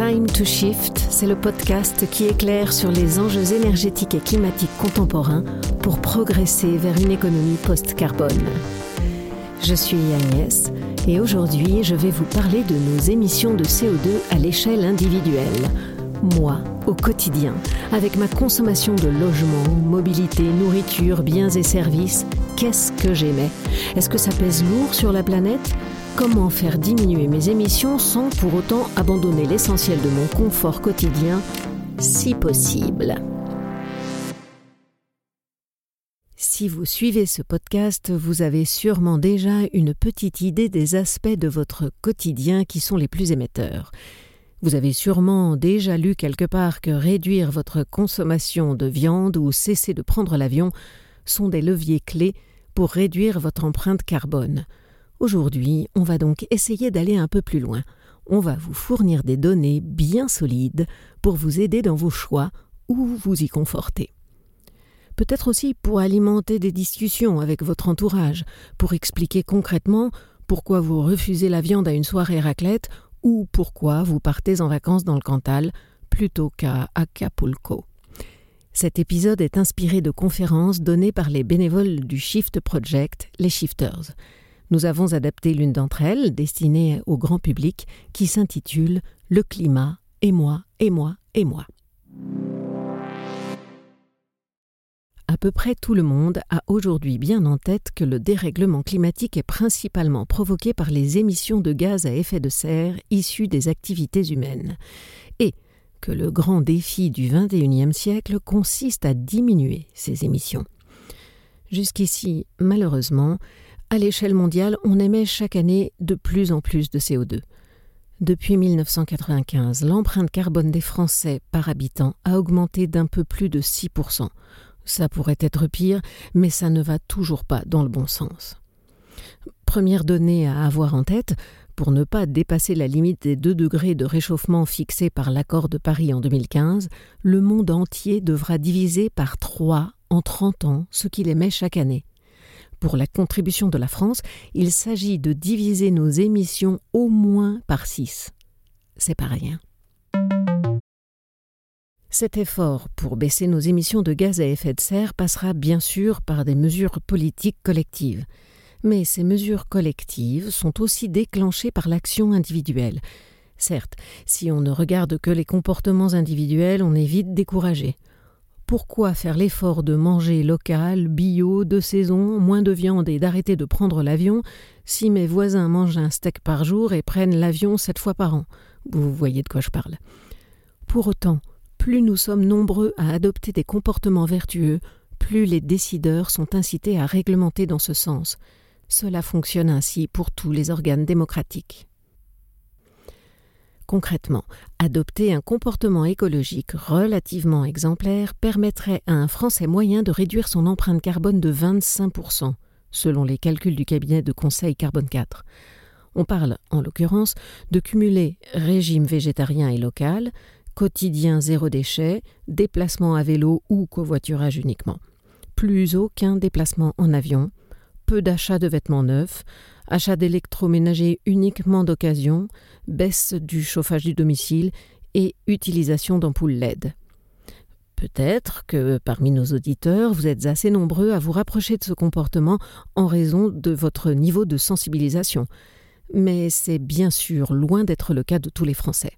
Time to Shift, c'est le podcast qui éclaire sur les enjeux énergétiques et climatiques contemporains pour progresser vers une économie post-carbone. Je suis Agnès et aujourd'hui je vais vous parler de nos émissions de CO2 à l'échelle individuelle. Moi, au quotidien, avec ma consommation de logements, mobilité, nourriture, biens et services, qu'est-ce que j'aimais? Est-ce que ça pèse lourd sur la planète? Comment faire diminuer mes émissions sans pour autant abandonner l'essentiel de mon confort quotidien, si possible Si vous suivez ce podcast, vous avez sûrement déjà une petite idée des aspects de votre quotidien qui sont les plus émetteurs. Vous avez sûrement déjà lu quelque part que réduire votre consommation de viande ou cesser de prendre l'avion sont des leviers clés pour réduire votre empreinte carbone. Aujourd'hui, on va donc essayer d'aller un peu plus loin. On va vous fournir des données bien solides pour vous aider dans vos choix ou vous y conforter. Peut-être aussi pour alimenter des discussions avec votre entourage, pour expliquer concrètement pourquoi vous refusez la viande à une soirée raclette ou pourquoi vous partez en vacances dans le Cantal plutôt qu'à Acapulco. Cet épisode est inspiré de conférences données par les bénévoles du Shift Project, les Shifters. Nous avons adapté l'une d'entre elles, destinée au grand public, qui s'intitule Le climat, et moi, et moi, et moi. À peu près tout le monde a aujourd'hui bien en tête que le dérèglement climatique est principalement provoqué par les émissions de gaz à effet de serre issues des activités humaines, et que le grand défi du XXIe siècle consiste à diminuer ces émissions. Jusqu'ici, malheureusement, à l'échelle mondiale, on émet chaque année de plus en plus de CO2. Depuis 1995, l'empreinte carbone des Français par habitant a augmenté d'un peu plus de 6%. Ça pourrait être pire, mais ça ne va toujours pas dans le bon sens. Première donnée à avoir en tête, pour ne pas dépasser la limite des 2 degrés de réchauffement fixée par l'accord de Paris en 2015, le monde entier devra diviser par 3 en 30 ans ce qu'il émet chaque année. Pour la contribution de la France, il s'agit de diviser nos émissions au moins par 6. C'est pas rien. Cet effort pour baisser nos émissions de gaz à effet de serre passera bien sûr par des mesures politiques collectives. Mais ces mesures collectives sont aussi déclenchées par l'action individuelle. Certes, si on ne regarde que les comportements individuels, on est vite découragé pourquoi faire l'effort de manger local, bio, de saison, moins de viande et d'arrêter de prendre l'avion si mes voisins mangent un steak par jour et prennent l'avion sept fois par an? Vous voyez de quoi je parle. Pour autant, plus nous sommes nombreux à adopter des comportements vertueux, plus les décideurs sont incités à réglementer dans ce sens. Cela fonctionne ainsi pour tous les organes démocratiques. Concrètement, adopter un comportement écologique relativement exemplaire permettrait à un Français moyen de réduire son empreinte carbone de 25%, selon les calculs du cabinet de conseil Carbone 4. On parle, en l'occurrence, de cumuler régime végétarien et local, quotidien zéro déchet, déplacement à vélo ou covoiturage uniquement. Plus aucun déplacement en avion, peu d'achats de vêtements neufs, achat d'électroménager uniquement d'occasion, baisse du chauffage du domicile et utilisation d'ampoules LED. Peut-être que parmi nos auditeurs, vous êtes assez nombreux à vous rapprocher de ce comportement en raison de votre niveau de sensibilisation, mais c'est bien sûr loin d'être le cas de tous les Français.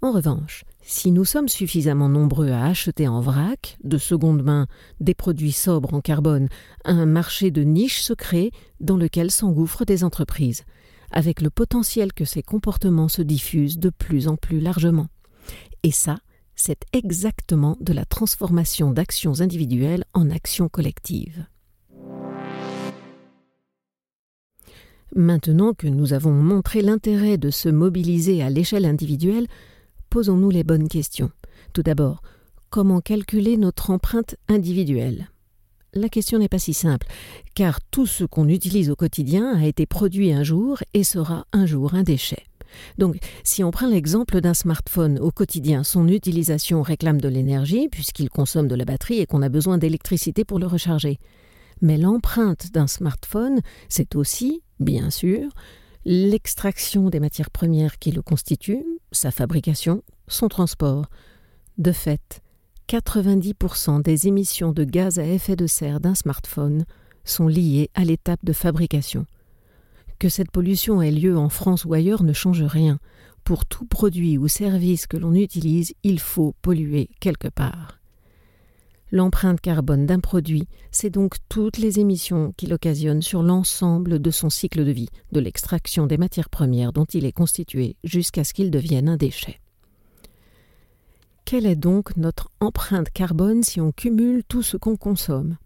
En revanche, si nous sommes suffisamment nombreux à acheter en vrac, de seconde main, des produits sobres en carbone, un marché de niche se crée dans lequel s'engouffrent des entreprises, avec le potentiel que ces comportements se diffusent de plus en plus largement. Et ça, c'est exactement de la transformation d'actions individuelles en actions collectives. Maintenant que nous avons montré l'intérêt de se mobiliser à l'échelle individuelle, posons-nous les bonnes questions. Tout d'abord, comment calculer notre empreinte individuelle? La question n'est pas si simple, car tout ce qu'on utilise au quotidien a été produit un jour et sera un jour un déchet. Donc, si on prend l'exemple d'un smartphone au quotidien, son utilisation réclame de l'énergie puisqu'il consomme de la batterie et qu'on a besoin d'électricité pour le recharger. Mais l'empreinte d'un smartphone, c'est aussi, bien sûr, l'extraction des matières premières qui le constituent, sa fabrication, son transport. De fait, 90% des émissions de gaz à effet de serre d'un smartphone sont liées à l'étape de fabrication. Que cette pollution ait lieu en France ou ailleurs ne change rien. Pour tout produit ou service que l'on utilise, il faut polluer quelque part. L'empreinte carbone d'un produit, c'est donc toutes les émissions qu'il occasionne sur l'ensemble de son cycle de vie, de l'extraction des matières premières dont il est constitué jusqu'à ce qu'il devienne un déchet. Quelle est donc notre empreinte carbone si on cumule tout ce qu'on consomme?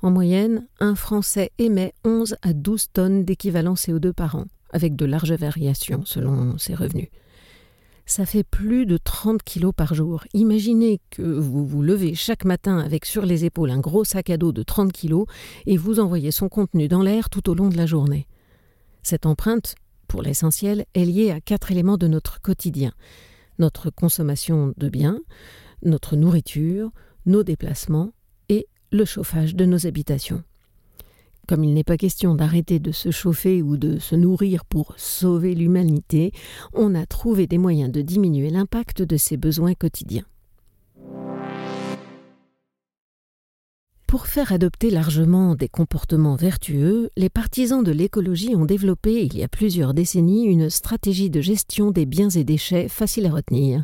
En moyenne, un Français émet 11 à 12 tonnes d'équivalent CO2 par an, avec de larges variations selon ses revenus ça fait plus de 30 kilos par jour. Imaginez que vous vous levez chaque matin avec sur les épaules un gros sac à dos de 30 kilos et vous envoyez son contenu dans l'air tout au long de la journée. Cette empreinte, pour l'essentiel, est liée à quatre éléments de notre quotidien. Notre consommation de biens, notre nourriture, nos déplacements et le chauffage de nos habitations. Comme il n'est pas question d'arrêter de se chauffer ou de se nourrir pour sauver l'humanité, on a trouvé des moyens de diminuer l'impact de ces besoins quotidiens. Pour faire adopter largement des comportements vertueux, les partisans de l'écologie ont développé il y a plusieurs décennies une stratégie de gestion des biens et déchets facile à retenir.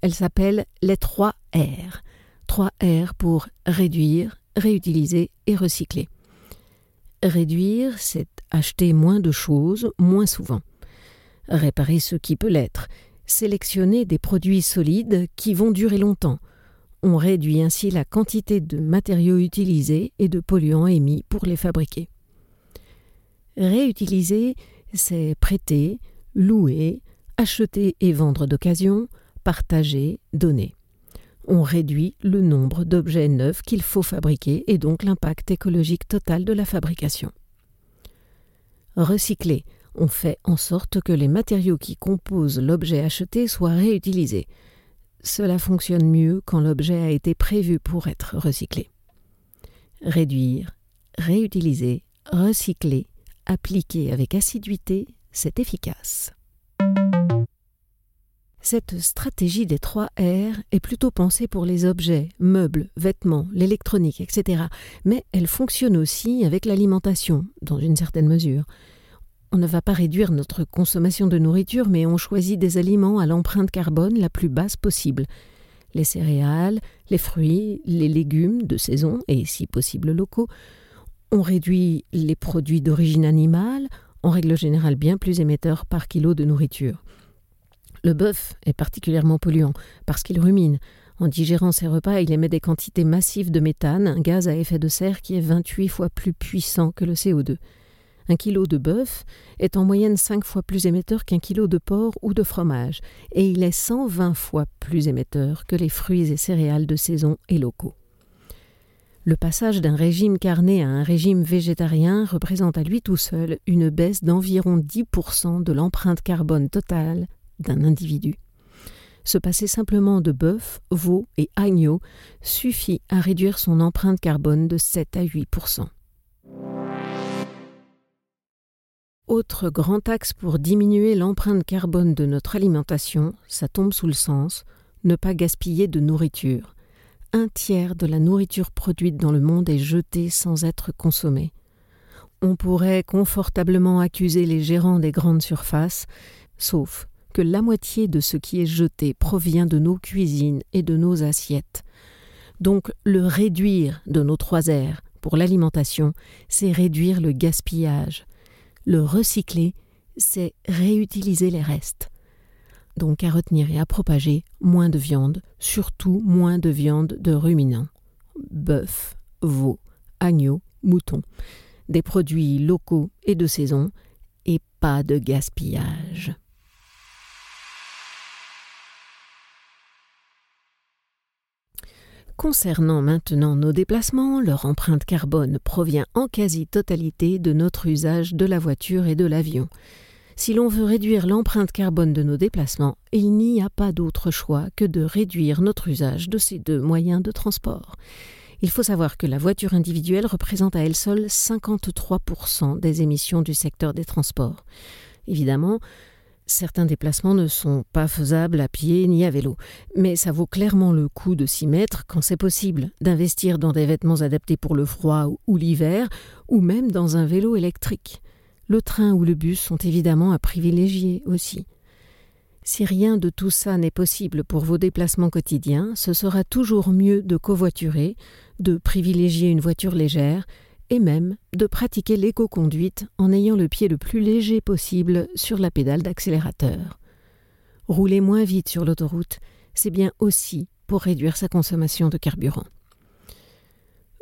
Elle s'appelle les 3 R. 3 R pour réduire, réutiliser et recycler. Réduire, c'est acheter moins de choses, moins souvent. Réparer ce qui peut l'être. Sélectionner des produits solides qui vont durer longtemps. On réduit ainsi la quantité de matériaux utilisés et de polluants émis pour les fabriquer. Réutiliser, c'est prêter, louer, acheter et vendre d'occasion, partager, donner on réduit le nombre d'objets neufs qu'il faut fabriquer et donc l'impact écologique total de la fabrication. Recycler, on fait en sorte que les matériaux qui composent l'objet acheté soient réutilisés. Cela fonctionne mieux quand l'objet a été prévu pour être recyclé. Réduire, réutiliser, recycler, appliquer avec assiduité, c'est efficace. Cette stratégie des trois R est plutôt pensée pour les objets, meubles, vêtements, l'électronique, etc. Mais elle fonctionne aussi avec l'alimentation, dans une certaine mesure. On ne va pas réduire notre consommation de nourriture, mais on choisit des aliments à l'empreinte carbone la plus basse possible. Les céréales, les fruits, les légumes de saison et si possible locaux. On réduit les produits d'origine animale, en règle générale bien plus émetteurs par kilo de nourriture. Le bœuf est particulièrement polluant parce qu'il rumine. En digérant ses repas, il émet des quantités massives de méthane, un gaz à effet de serre qui est 28 fois plus puissant que le CO2. Un kilo de bœuf est en moyenne 5 fois plus émetteur qu'un kilo de porc ou de fromage, et il est 120 fois plus émetteur que les fruits et céréales de saison et locaux. Le passage d'un régime carné à un régime végétarien représente à lui tout seul une baisse d'environ 10% de l'empreinte carbone totale d'un individu. Se passer simplement de bœuf, veau et agneau suffit à réduire son empreinte carbone de 7 à 8% Autre grand axe pour diminuer l'empreinte carbone de notre alimentation, ça tombe sous le sens, ne pas gaspiller de nourriture. Un tiers de la nourriture produite dans le monde est jetée sans être consommée. On pourrait confortablement accuser les gérants des grandes surfaces, sauf que la moitié de ce qui est jeté provient de nos cuisines et de nos assiettes. Donc le réduire de nos trois airs pour l'alimentation, c'est réduire le gaspillage. Le recycler, c'est réutiliser les restes. Donc à retenir et à propager moins de viande, surtout moins de viande de ruminants. Bœuf, veau, agneau, mouton. Des produits locaux et de saison, et pas de gaspillage. Concernant maintenant nos déplacements, leur empreinte carbone provient en quasi-totalité de notre usage de la voiture et de l'avion. Si l'on veut réduire l'empreinte carbone de nos déplacements, il n'y a pas d'autre choix que de réduire notre usage de ces deux moyens de transport. Il faut savoir que la voiture individuelle représente à elle seule 53% des émissions du secteur des transports. Évidemment, Certains déplacements ne sont pas faisables à pied ni à vélo, mais ça vaut clairement le coup de s'y mettre quand c'est possible, d'investir dans des vêtements adaptés pour le froid ou l'hiver, ou même dans un vélo électrique. Le train ou le bus sont évidemment à privilégier aussi. Si rien de tout ça n'est possible pour vos déplacements quotidiens, ce sera toujours mieux de covoiturer, de privilégier une voiture légère, et même de pratiquer l'éco-conduite en ayant le pied le plus léger possible sur la pédale d'accélérateur. Rouler moins vite sur l'autoroute, c'est bien aussi pour réduire sa consommation de carburant.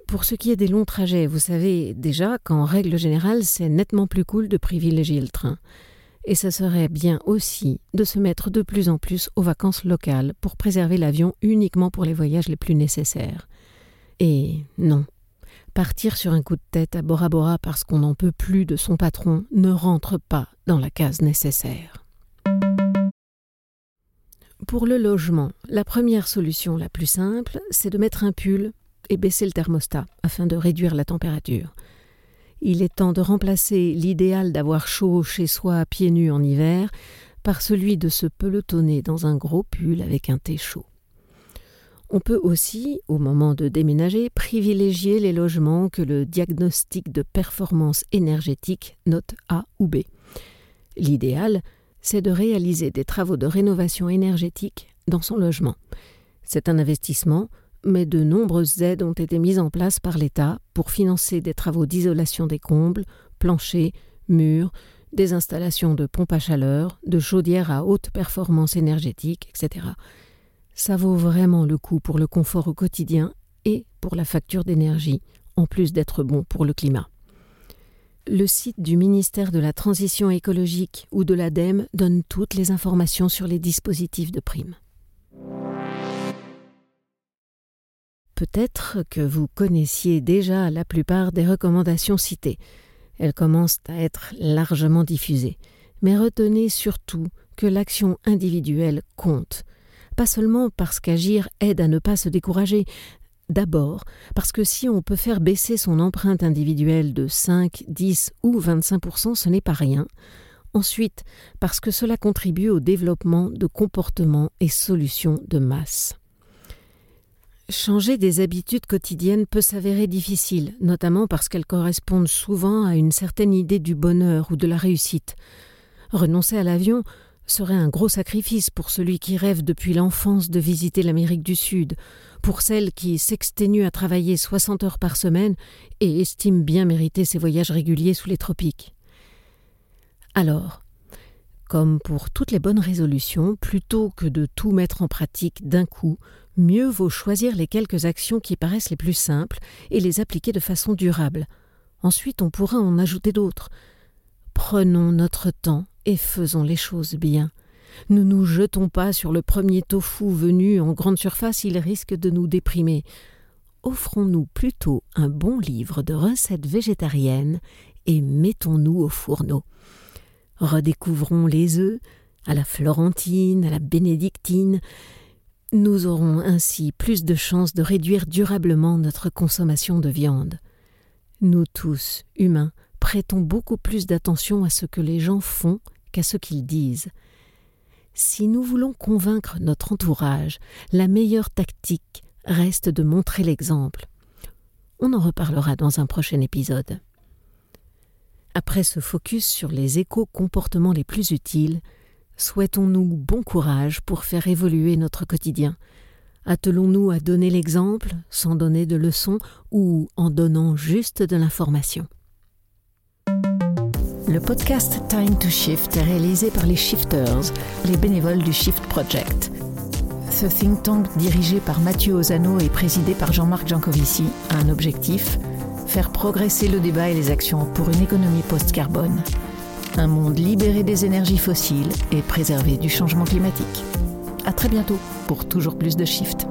Pour ce qui est des longs trajets, vous savez déjà qu'en règle générale, c'est nettement plus cool de privilégier le train. Et ce serait bien aussi de se mettre de plus en plus aux vacances locales pour préserver l'avion uniquement pour les voyages les plus nécessaires. Et non, Partir sur un coup de tête à Bora Bora parce qu'on n'en peut plus de son patron ne rentre pas dans la case nécessaire. Pour le logement, la première solution la plus simple, c'est de mettre un pull et baisser le thermostat afin de réduire la température. Il est temps de remplacer l'idéal d'avoir chaud chez soi à pieds nus en hiver par celui de se pelotonner dans un gros pull avec un thé chaud. On peut aussi, au moment de déménager, privilégier les logements que le diagnostic de performance énergétique note A ou B. L'idéal, c'est de réaliser des travaux de rénovation énergétique dans son logement. C'est un investissement, mais de nombreuses aides ont été mises en place par l'État pour financer des travaux d'isolation des combles, planchers, murs, des installations de pompes à chaleur, de chaudières à haute performance énergétique, etc. Ça vaut vraiment le coup pour le confort au quotidien et pour la facture d'énergie, en plus d'être bon pour le climat. Le site du ministère de la Transition écologique ou de l'ADEME donne toutes les informations sur les dispositifs de prime. Peut-être que vous connaissiez déjà la plupart des recommandations citées. Elles commencent à être largement diffusées. Mais retenez surtout que l'action individuelle compte pas seulement parce qu'agir aide à ne pas se décourager, D'abord, parce que si on peut faire baisser son empreinte individuelle de 5, 10 ou 25% ce n'est pas rien. Ensuite, parce que cela contribue au développement de comportements et solutions de masse. Changer des habitudes quotidiennes peut s'avérer difficile, notamment parce qu'elles correspondent souvent à une certaine idée du bonheur ou de la réussite. Renoncer à l'avion serait un gros sacrifice pour celui qui rêve depuis l'enfance de visiter l'Amérique du Sud, pour celle qui s'exténue à travailler 60 heures par semaine et estime bien mériter ses voyages réguliers sous les tropiques. Alors, comme pour toutes les bonnes résolutions, plutôt que de tout mettre en pratique d'un coup, mieux vaut choisir les quelques actions qui paraissent les plus simples et les appliquer de façon durable. Ensuite, on pourra en ajouter d'autres. Prenons notre temps et faisons les choses bien. Ne nous jetons pas sur le premier tofu venu en grande surface, il risque de nous déprimer. Offrons-nous plutôt un bon livre de recettes végétariennes et mettons-nous au fourneau. Redécouvrons les œufs, à la florentine, à la bénédictine. Nous aurons ainsi plus de chances de réduire durablement notre consommation de viande. Nous tous, humains, prêtons beaucoup plus d'attention à ce que les gens font qu'à ce qu'ils disent. Si nous voulons convaincre notre entourage, la meilleure tactique reste de montrer l'exemple. On en reparlera dans un prochain épisode. Après ce focus sur les éco-comportements les plus utiles, souhaitons-nous bon courage pour faire évoluer notre quotidien. Attelons-nous à donner l'exemple sans donner de leçons ou en donnant juste de l'information. Le podcast Time to Shift est réalisé par les Shifters, les bénévoles du Shift Project. Ce think tank dirigé par Mathieu Ozano et présidé par Jean-Marc Jancovici a un objectif faire progresser le débat et les actions pour une économie post-carbone. Un monde libéré des énergies fossiles et préservé du changement climatique. À très bientôt pour toujours plus de Shift.